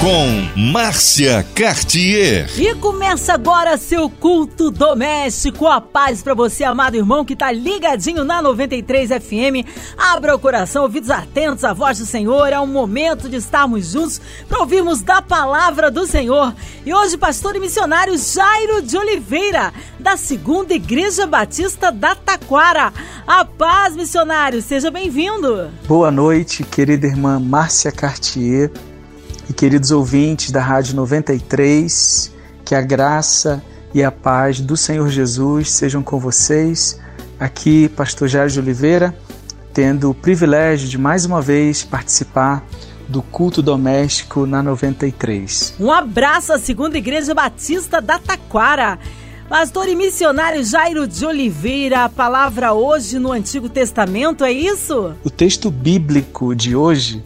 com Márcia Cartier. E começa agora seu culto doméstico. A paz para você, amado irmão, que tá ligadinho na 93 FM. Abra o coração, ouvidos atentos à voz do Senhor. É um momento de estarmos juntos para ouvirmos da palavra do Senhor. E hoje, pastor e missionário Jairo de Oliveira, da Segunda Igreja Batista da Taquara. A paz, missionário, seja bem-vindo. Boa noite, querida irmã Márcia Cartier e queridos ouvintes da Rádio 93, que a graça e a paz do Senhor Jesus sejam com vocês. Aqui, Pastor Jair de Oliveira, tendo o privilégio de mais uma vez participar do culto doméstico na 93. Um abraço à Segunda Igreja Batista da Taquara. Pastor e missionário Jairo de Oliveira, a palavra hoje no Antigo Testamento, é isso? O texto bíblico de hoje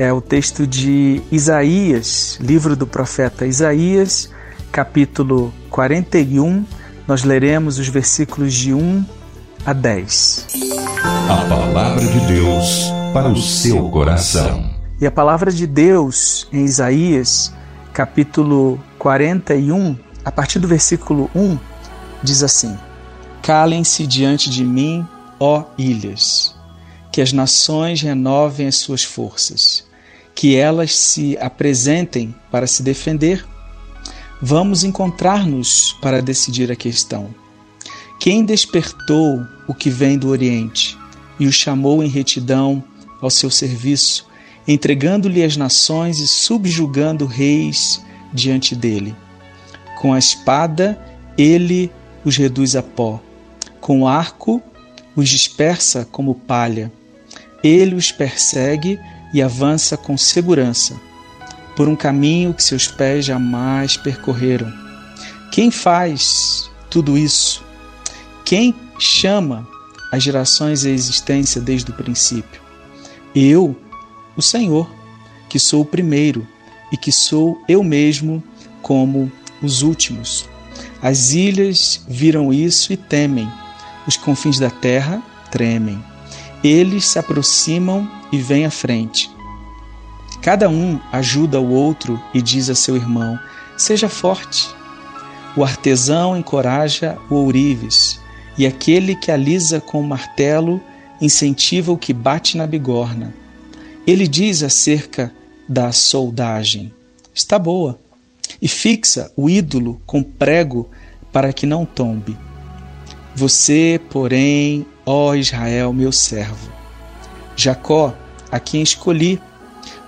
é o texto de Isaías, livro do profeta Isaías, capítulo 41. Nós leremos os versículos de 1 a 10. A palavra de Deus para o seu coração. E a palavra de Deus em Isaías, capítulo 41, a partir do versículo 1, diz assim: Calem-se diante de mim, ó ilhas que as nações renovem as suas forças, que elas se apresentem para se defender. Vamos encontrar-nos para decidir a questão. Quem despertou o que vem do Oriente e o chamou em retidão ao seu serviço, entregando-lhe as nações e subjugando reis diante dele? Com a espada, ele os reduz a pó, com o arco, os dispersa como palha ele os persegue e avança com segurança, por um caminho que seus pés jamais percorreram. Quem faz tudo isso? Quem chama as gerações à existência desde o princípio? Eu, o Senhor, que sou o primeiro e que sou eu mesmo como os últimos. As ilhas viram isso e temem, os confins da terra tremem. Eles se aproximam e vêm à frente. Cada um ajuda o outro e diz a seu irmão: Seja forte. O artesão encoraja o ourives, e aquele que alisa com o martelo incentiva o que bate na bigorna. Ele diz acerca da soldagem: Está boa, e fixa o ídolo com prego para que não tombe. Você, porém, ó Israel, meu servo. Jacó, a quem escolhi,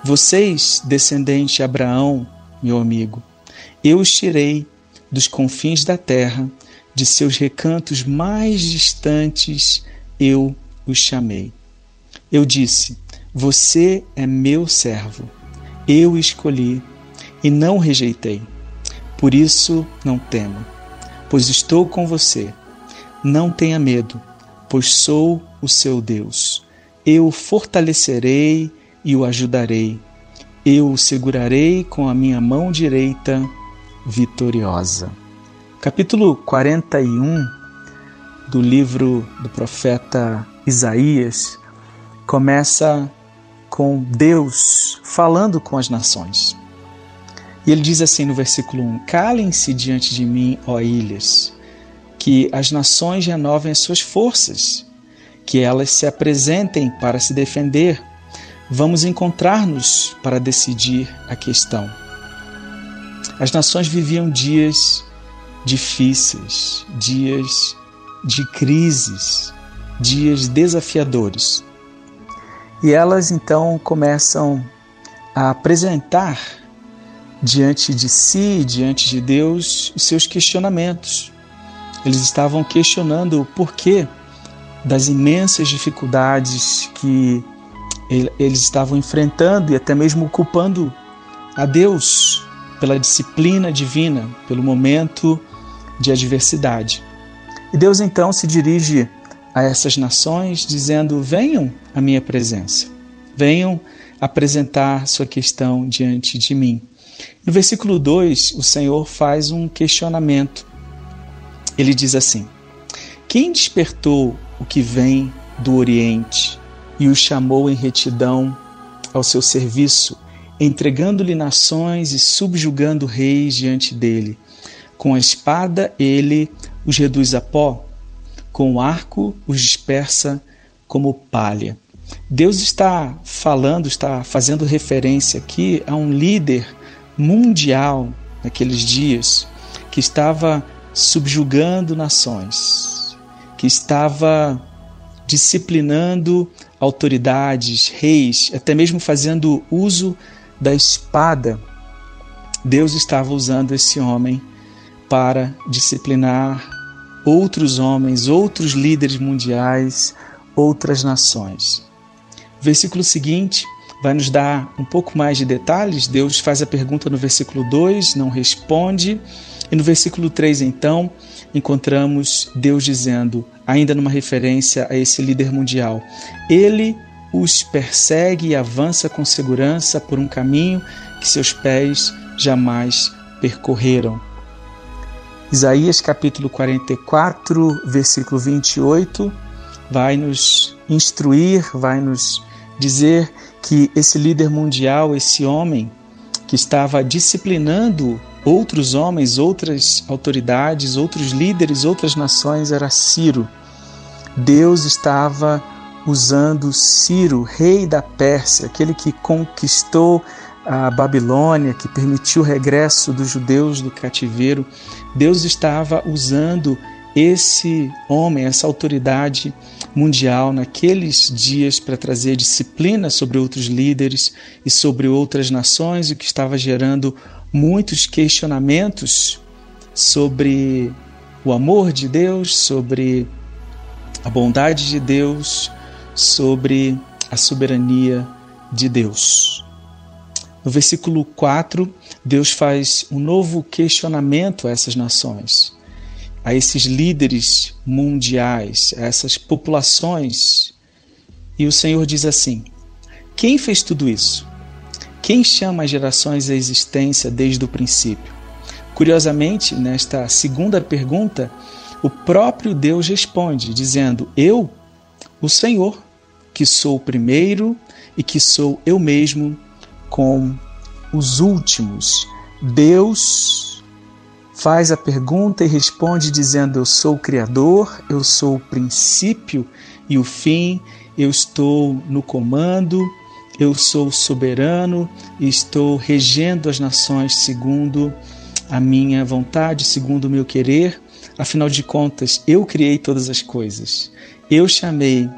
vocês, descendente de Abraão, meu amigo, eu os tirei dos confins da terra, de seus recantos mais distantes, eu os chamei. Eu disse: Você é meu servo, eu escolhi e não rejeitei. Por isso não temo, pois estou com você. Não tenha medo pois sou o seu Deus. Eu o fortalecerei e o ajudarei. Eu o segurarei com a minha mão direita vitoriosa. Capítulo 41 do livro do profeta Isaías começa com Deus falando com as nações. E ele diz assim no versículo 1: Calem-se diante de mim, ó ilhas que as nações renovem as suas forças, que elas se apresentem para se defender. Vamos encontrar-nos para decidir a questão. As nações viviam dias difíceis, dias de crises, dias desafiadores. E elas então começam a apresentar diante de si, diante de Deus, os seus questionamentos. Eles estavam questionando o porquê das imensas dificuldades que eles estavam enfrentando e até mesmo culpando a Deus pela disciplina divina, pelo momento de adversidade. E Deus então se dirige a essas nações dizendo: Venham à minha presença, venham apresentar sua questão diante de mim. No versículo 2, o Senhor faz um questionamento. Ele diz assim: Quem despertou o que vem do Oriente e o chamou em retidão ao seu serviço, entregando-lhe nações e subjugando reis diante dele? Com a espada ele os reduz a pó, com o arco os dispersa como palha. Deus está falando, está fazendo referência aqui a um líder mundial naqueles dias que estava subjugando nações, que estava disciplinando autoridades, reis, até mesmo fazendo uso da espada. Deus estava usando esse homem para disciplinar outros homens, outros líderes mundiais, outras nações. Versículo seguinte vai nos dar um pouco mais de detalhes. Deus faz a pergunta no versículo 2, não responde. E no versículo 3, então, encontramos Deus dizendo, ainda numa referência a esse líder mundial: Ele os persegue e avança com segurança por um caminho que seus pés jamais percorreram. Isaías capítulo 44, versículo 28, vai nos instruir, vai nos dizer que esse líder mundial, esse homem que estava disciplinando outros homens, outras autoridades, outros líderes, outras nações, era Ciro. Deus estava usando Ciro, rei da Pérsia, aquele que conquistou a Babilônia, que permitiu o regresso dos judeus do cativeiro. Deus estava usando esse homem, essa autoridade mundial naqueles dias para trazer disciplina sobre outros líderes e sobre outras nações, o que estava gerando muitos questionamentos sobre o amor de Deus, sobre a bondade de Deus, sobre a soberania de Deus. No versículo 4, Deus faz um novo questionamento a essas nações a esses líderes mundiais, a essas populações. E o Senhor diz assim: Quem fez tudo isso? Quem chama as gerações à existência desde o princípio? Curiosamente, nesta segunda pergunta, o próprio Deus responde, dizendo: Eu, o Senhor, que sou o primeiro e que sou eu mesmo com os últimos. Deus faz a pergunta e responde dizendo: Eu sou o Criador, eu sou o princípio e o fim, eu estou no comando, eu sou soberano e estou regendo as nações segundo a minha vontade, segundo o meu querer. Afinal de contas, eu criei todas as coisas. Eu chamei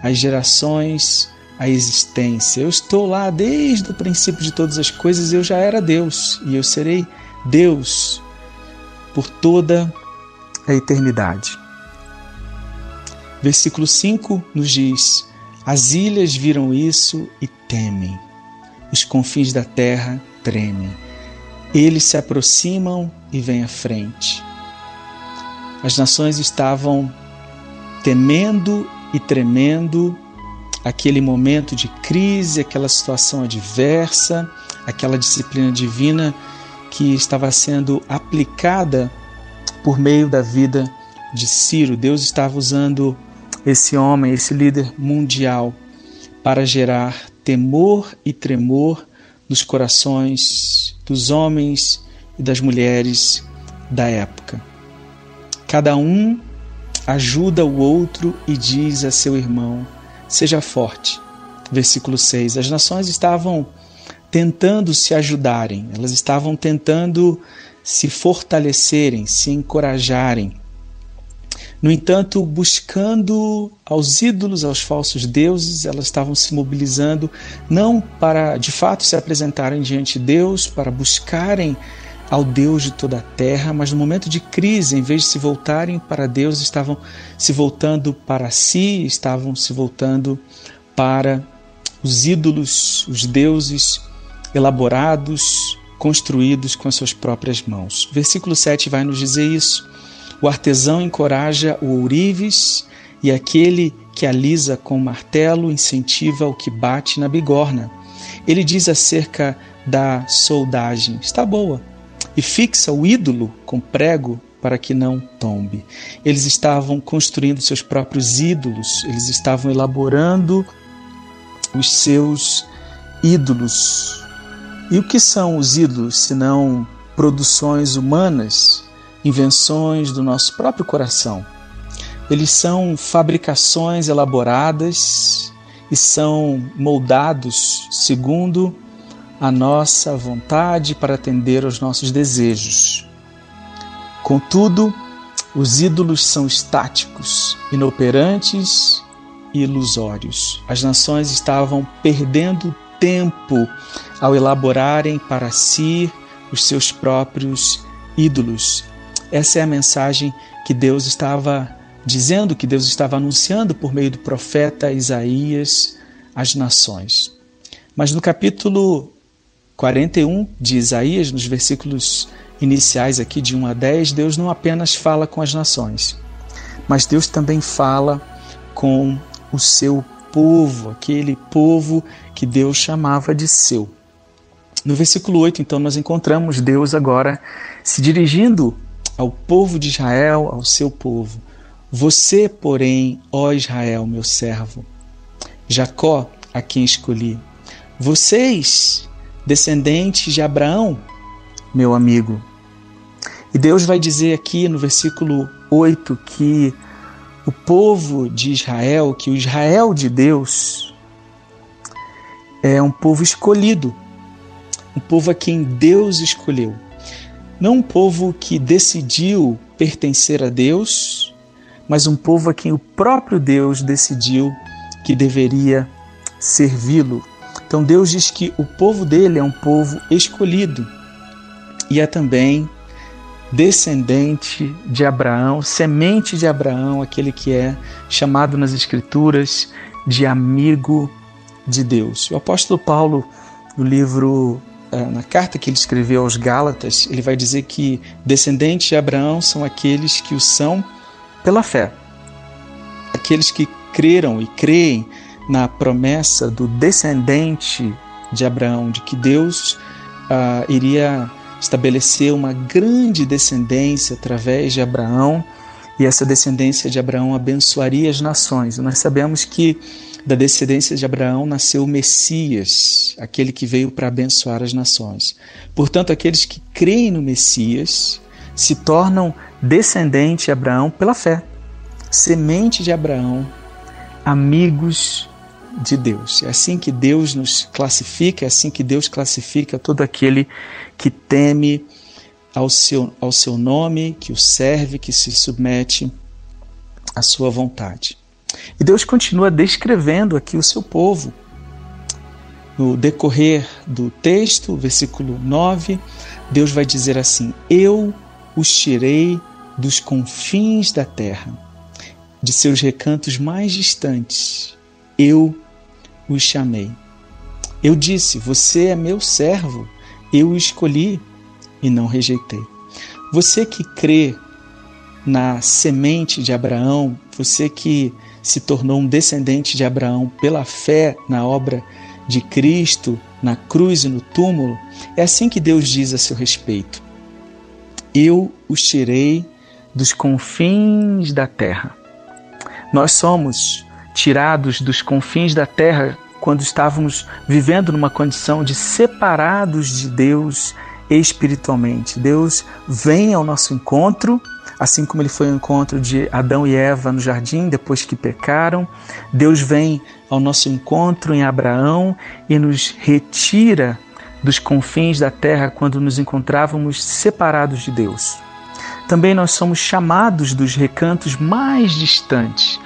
as gerações à existência. Eu estou lá desde o princípio de todas as coisas, eu já era Deus e eu serei Deus por toda a eternidade. Versículo 5 nos diz: As ilhas viram isso e temem, os confins da terra tremem. Eles se aproximam e vêm à frente. As nações estavam temendo e tremendo aquele momento de crise, aquela situação adversa, aquela disciplina divina que estava sendo aplicada por meio da vida de Ciro. Deus estava usando esse homem, esse líder mundial, para gerar temor e tremor nos corações dos homens e das mulheres da época. Cada um ajuda o outro e diz a seu irmão: Seja forte. Versículo 6. As nações estavam tentando se ajudarem, elas estavam tentando se fortalecerem, se encorajarem. No entanto, buscando aos ídolos, aos falsos deuses, elas estavam se mobilizando não para de fato se apresentarem diante de Deus, para buscarem ao Deus de toda a terra, mas no momento de crise, em vez de se voltarem para Deus, estavam se voltando para si, estavam se voltando para os ídolos, os deuses elaborados, construídos com as suas próprias mãos. Versículo 7 vai nos dizer isso. O artesão encoraja o ourives e aquele que alisa com martelo incentiva o que bate na bigorna. Ele diz acerca da soldagem está boa e fixa o ídolo com prego para que não tombe. Eles estavam construindo seus próprios ídolos, eles estavam elaborando os seus ídolos. E o que são os ídolos senão produções humanas, invenções do nosso próprio coração? Eles são fabricações elaboradas e são moldados segundo a nossa vontade para atender aos nossos desejos. Contudo, os ídolos são estáticos, inoperantes e ilusórios. As nações estavam perdendo tempo ao elaborarem para si os seus próprios ídolos. Essa é a mensagem que Deus estava dizendo, que Deus estava anunciando por meio do profeta Isaías às nações. Mas no capítulo 41 de Isaías, nos versículos iniciais aqui de 1 a 10, Deus não apenas fala com as nações, mas Deus também fala com o seu povo, aquele povo que Deus chamava de seu. No versículo 8, então, nós encontramos Deus agora se dirigindo ao povo de Israel, ao seu povo. Você, porém, ó Israel, meu servo, Jacó, a quem escolhi, vocês, descendentes de Abraão, meu amigo, e Deus vai dizer aqui no versículo 8 que o povo de Israel, que o Israel de Deus, é um povo escolhido, um povo a quem Deus escolheu. Não um povo que decidiu pertencer a Deus, mas um povo a quem o próprio Deus decidiu que deveria servi-lo. Então Deus diz que o povo dele é um povo escolhido e é também descendente de Abraão, semente de Abraão, aquele que é chamado nas Escrituras de amigo de Deus. O apóstolo Paulo, no livro, eh, na carta que ele escreveu aos Gálatas, ele vai dizer que descendentes de Abraão são aqueles que o são pela fé. Aqueles que creram e creem na promessa do descendente de Abraão, de que Deus uh, iria estabelecer uma grande descendência através de Abraão, e essa descendência de Abraão abençoaria as nações. Nós sabemos que da descendência de Abraão nasceu o Messias, aquele que veio para abençoar as nações. Portanto, aqueles que creem no Messias se tornam descendente de Abraão pela fé, semente de Abraão, amigos de Deus. É assim que Deus nos classifica, é assim que Deus classifica todo aquele que teme ao seu, ao seu nome, que o serve, que se submete à sua vontade. E Deus continua descrevendo aqui o seu povo. No decorrer do texto, versículo 9, Deus vai dizer assim: Eu os tirei dos confins da terra, de seus recantos mais distantes. Eu os chamei. Eu disse: Você é meu servo, eu o escolhi e não rejeitei. Você que crê na semente de Abraão, você que se tornou um descendente de Abraão pela fé na obra de Cristo, na cruz e no túmulo, é assim que Deus diz a seu respeito. Eu os tirei dos confins da terra. Nós somos tirados dos confins da terra quando estávamos vivendo numa condição de separados de Deus espiritualmente. Deus vem ao nosso encontro, assim como ele foi ao encontro de Adão e Eva no jardim depois que pecaram. Deus vem ao nosso encontro em Abraão e nos retira dos confins da terra quando nos encontrávamos separados de Deus. Também nós somos chamados dos recantos mais distantes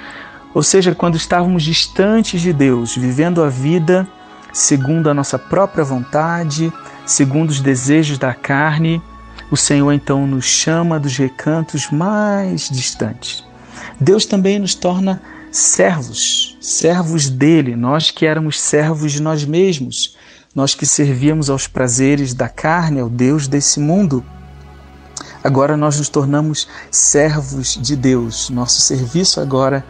ou seja, quando estávamos distantes de Deus, vivendo a vida segundo a nossa própria vontade, segundo os desejos da carne, o Senhor então nos chama dos recantos mais distantes. Deus também nos torna servos, servos dele, nós que éramos servos de nós mesmos, nós que servíamos aos prazeres da carne, ao Deus desse mundo. Agora nós nos tornamos servos de Deus. Nosso serviço agora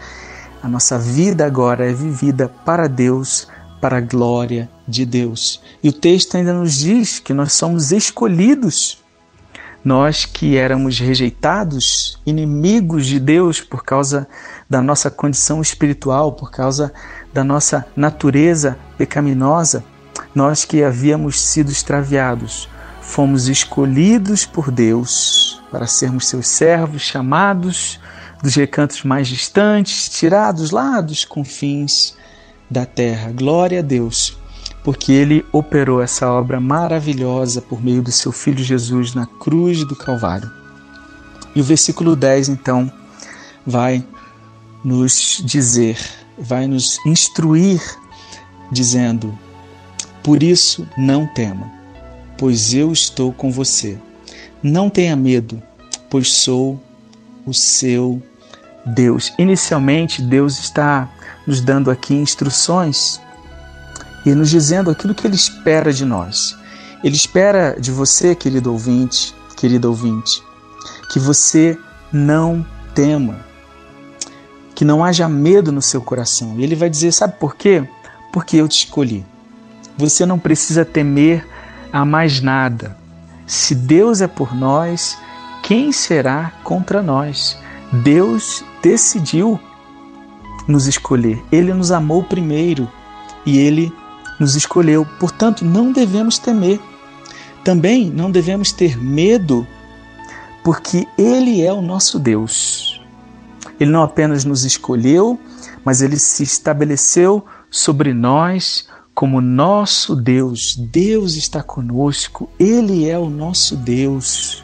a nossa vida agora é vivida para Deus, para a glória de Deus. E o texto ainda nos diz que nós somos escolhidos. Nós que éramos rejeitados, inimigos de Deus por causa da nossa condição espiritual, por causa da nossa natureza pecaminosa, nós que havíamos sido extraviados, fomos escolhidos por Deus para sermos seus servos, chamados dos recantos mais distantes, tirados lá dos confins da terra. Glória a Deus, porque Ele operou essa obra maravilhosa por meio do seu Filho Jesus na cruz do Calvário. E o versículo 10, então, vai nos dizer, vai nos instruir, dizendo: Por isso não tema, pois eu estou com você. Não tenha medo, pois sou o seu Deus. Inicialmente, Deus está nos dando aqui instruções e nos dizendo aquilo que Ele espera de nós. Ele espera de você, querido ouvinte, querido ouvinte, que você não tema, que não haja medo no seu coração. E Ele vai dizer: sabe por quê? Porque eu te escolhi. Você não precisa temer a mais nada. Se Deus é por nós, quem será contra nós? Deus decidiu nos escolher. Ele nos amou primeiro e ele nos escolheu. Portanto, não devemos temer. Também não devemos ter medo, porque ele é o nosso Deus. Ele não apenas nos escolheu, mas ele se estabeleceu sobre nós como nosso Deus. Deus está conosco, ele é o nosso Deus.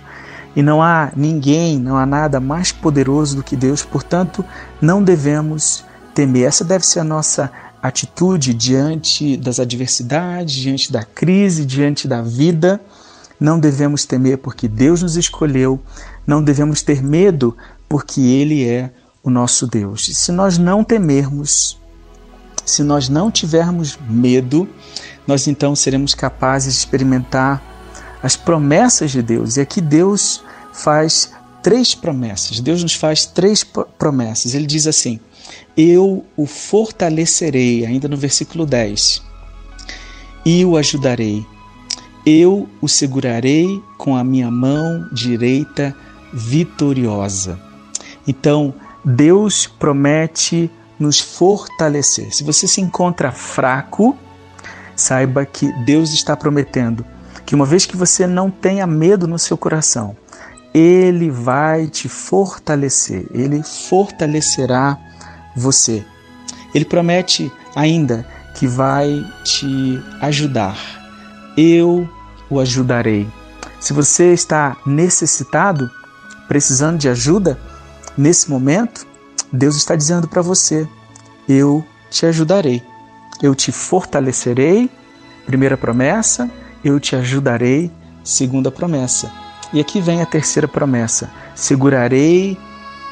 E não há ninguém, não há nada mais poderoso do que Deus, portanto, não devemos temer. Essa deve ser a nossa atitude diante das adversidades, diante da crise, diante da vida. Não devemos temer porque Deus nos escolheu, não devemos ter medo porque Ele é o nosso Deus. Se nós não temermos, se nós não tivermos medo, nós então seremos capazes de experimentar as promessas de Deus. E aqui Deus faz três promessas. Deus nos faz três promessas. Ele diz assim: Eu o fortalecerei, ainda no versículo 10, e o ajudarei. Eu o segurarei com a minha mão direita vitoriosa. Então, Deus promete nos fortalecer. Se você se encontra fraco, saiba que Deus está prometendo que uma vez que você não tenha medo no seu coração, ele vai te fortalecer, ele fortalecerá você. Ele promete ainda que vai te ajudar. Eu o ajudarei. Se você está necessitado, precisando de ajuda, nesse momento, Deus está dizendo para você: Eu te ajudarei. Eu te fortalecerei. Primeira promessa eu te ajudarei, segunda promessa. E aqui vem a terceira promessa: segurarei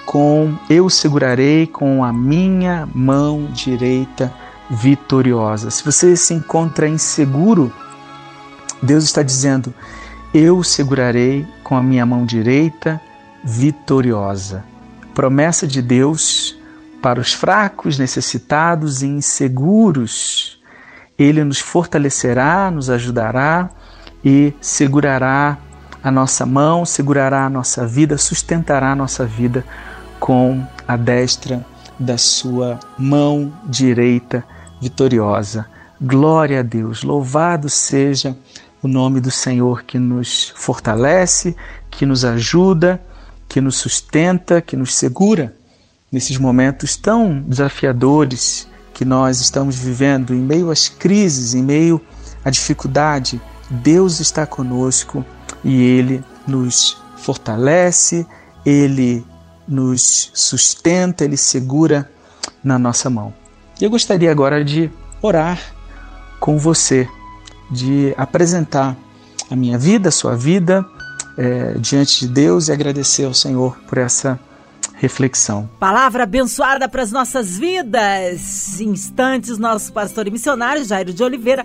com eu segurarei com a minha mão direita vitoriosa. Se você se encontra inseguro, Deus está dizendo: eu segurarei com a minha mão direita vitoriosa. Promessa de Deus para os fracos, necessitados e inseguros ele nos fortalecerá, nos ajudará e segurará a nossa mão, segurará a nossa vida, sustentará a nossa vida com a destra da sua mão direita vitoriosa. Glória a Deus, louvado seja o nome do Senhor que nos fortalece, que nos ajuda, que nos sustenta, que nos segura nesses momentos tão desafiadores que nós estamos vivendo, em meio às crises, em meio à dificuldade, Deus está conosco e Ele nos fortalece, Ele nos sustenta, Ele segura na nossa mão. Eu gostaria agora de orar com você, de apresentar a minha vida, a sua vida, é, diante de Deus e agradecer ao Senhor por essa reflexão. Palavra abençoada para as nossas vidas. Instantes, nosso pastor e missionário Jairo de Oliveira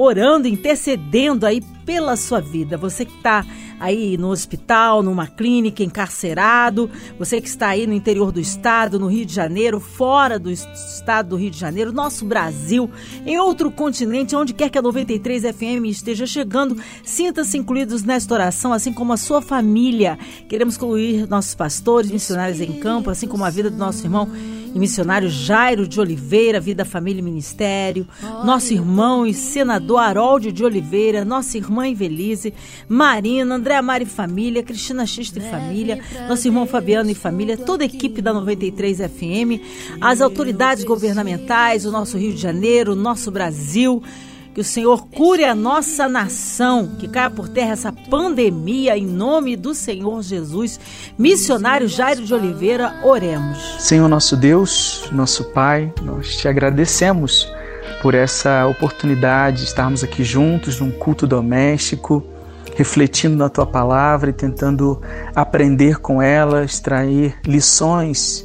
orando, intercedendo aí pela sua vida. Você que está aí no hospital, numa clínica, encarcerado, você que está aí no interior do estado, no Rio de Janeiro, fora do estado do Rio de Janeiro, nosso Brasil, em outro continente, onde quer que a 93 FM esteja chegando, sinta-se incluídos nesta oração, assim como a sua família. Queremos incluir nossos pastores, missionários em campo, assim como a vida do nosso irmão e missionário Jairo de Oliveira, Vida, Família e Ministério, nosso irmão e senador Harold de Oliveira, nossa irmã Invelise, Marina, André Mari e Família, Cristina Xista e Família, nosso irmão Fabiano e Família, toda a equipe da 93 FM, as autoridades governamentais, o nosso Rio de Janeiro, o nosso Brasil, que o Senhor cure a nossa nação, que caia por terra essa pandemia em nome do Senhor Jesus. Missionário Jairo de Oliveira, oremos. Senhor nosso Deus, nosso Pai, nós te agradecemos por essa oportunidade de estarmos aqui juntos num culto doméstico, refletindo na tua palavra e tentando aprender com ela, extrair lições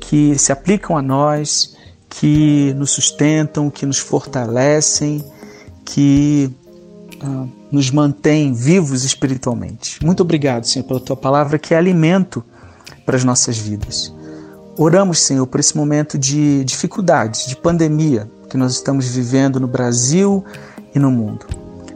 que se aplicam a nós, que nos sustentam, que nos fortalecem que uh, nos mantém vivos espiritualmente. Muito obrigado, Senhor, pela tua palavra que é alimento para as nossas vidas. Oramos, Senhor, por esse momento de dificuldades, de pandemia que nós estamos vivendo no Brasil e no mundo.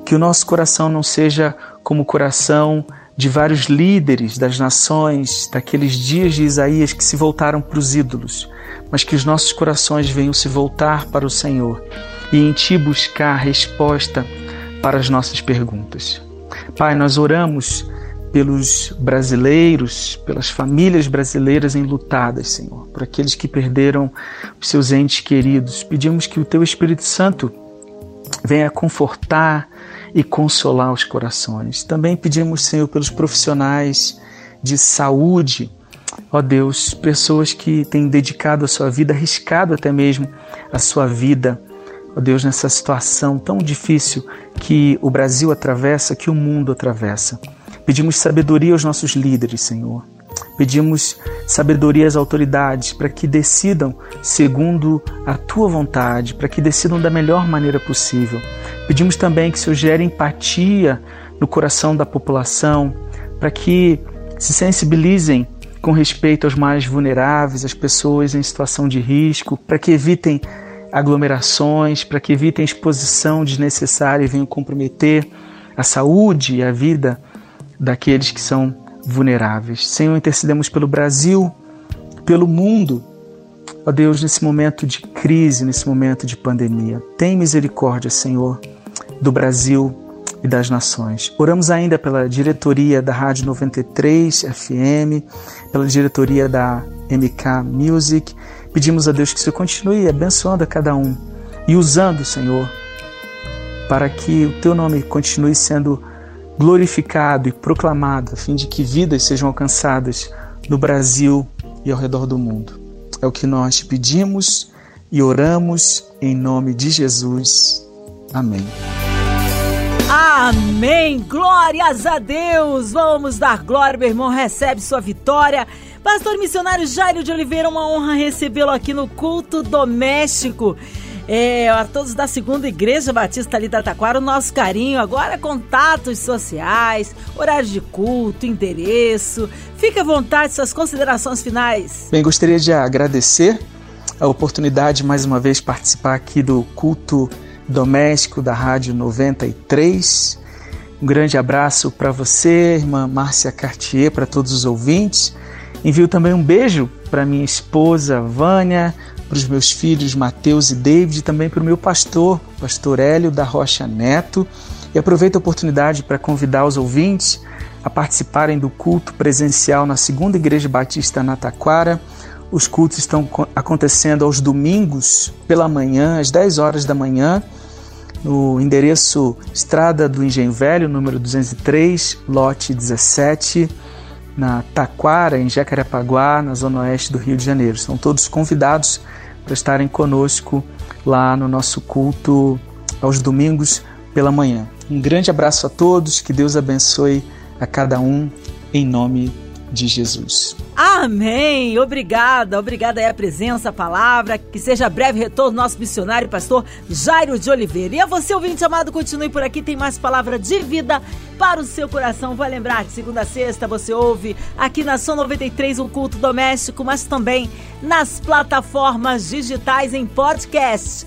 Que o nosso coração não seja como o coração de vários líderes das nações, daqueles dias de Isaías que se voltaram para os ídolos, mas que os nossos corações venham se voltar para o Senhor e em Ti buscar resposta para as nossas perguntas. Pai, nós oramos pelos brasileiros, pelas famílias brasileiras enlutadas, Senhor, por aqueles que perderam os seus entes queridos. Pedimos que o Teu Espírito Santo venha confortar e consolar os corações. Também pedimos, Senhor, pelos profissionais de saúde, ó Deus, pessoas que têm dedicado a sua vida, arriscado até mesmo a sua vida ó Deus, nessa situação tão difícil que o Brasil atravessa, que o mundo atravessa. Pedimos sabedoria aos nossos líderes, Senhor. Pedimos sabedoria às autoridades para que decidam segundo a tua vontade, para que decidam da melhor maneira possível. Pedimos também que o Senhor gere empatia no coração da população, para que se sensibilizem com respeito aos mais vulneráveis, às pessoas em situação de risco, para que evitem aglomerações, para que evitem exposição desnecessária e venham comprometer a saúde e a vida daqueles que são vulneráveis. Senhor, intercedemos pelo Brasil, pelo mundo. Ó Deus, nesse momento de crise, nesse momento de pandemia, tem misericórdia, Senhor, do Brasil e das nações. Oramos ainda pela diretoria da Rádio 93 FM, pela diretoria da MK Music Pedimos a Deus que o Senhor continue abençoando a cada um e usando, Senhor, para que o teu nome continue sendo glorificado e proclamado, a fim de que vidas sejam alcançadas no Brasil e ao redor do mundo. É o que nós pedimos e oramos em nome de Jesus. Amém. Amém. Glórias a Deus. Vamos dar glória, meu irmão. Recebe sua vitória. Pastor missionário Jairo de Oliveira, uma honra recebê-lo aqui no culto doméstico. É, a todos da segunda Igreja Batista ali da Taquara, o nosso carinho. Agora contatos sociais, horário de culto, endereço. Fique à vontade, suas considerações finais. Bem, gostaria de agradecer a oportunidade de mais uma vez participar aqui do culto doméstico da Rádio 93. Um grande abraço para você, irmã Márcia Cartier, para todos os ouvintes. Envio também um beijo para minha esposa Vânia, para os meus filhos Mateus e David, e também para o meu pastor, pastor Hélio da Rocha Neto. E aproveito a oportunidade para convidar os ouvintes a participarem do culto presencial na Segunda Igreja Batista na Taquara. Os cultos estão acontecendo aos domingos pela manhã, às 10 horas da manhã, no endereço Estrada do Engenho Velho, número 203, lote 17 na Taquara, em Jacarepaguá, na zona oeste do Rio de Janeiro. São todos convidados para estarem conosco lá no nosso culto aos domingos pela manhã. Um grande abraço a todos, que Deus abençoe a cada um, em nome de Jesus. Ah! Amém. Obrigada, obrigada aí a presença, a palavra. Que seja breve retorno nosso missionário, pastor Jairo de Oliveira. E a você, ouvinte amado, continue por aqui. Tem mais palavra de vida para o seu coração. Vou lembrar, de segunda a sexta você ouve aqui na Som 93 um culto doméstico, mas também nas plataformas digitais em podcast.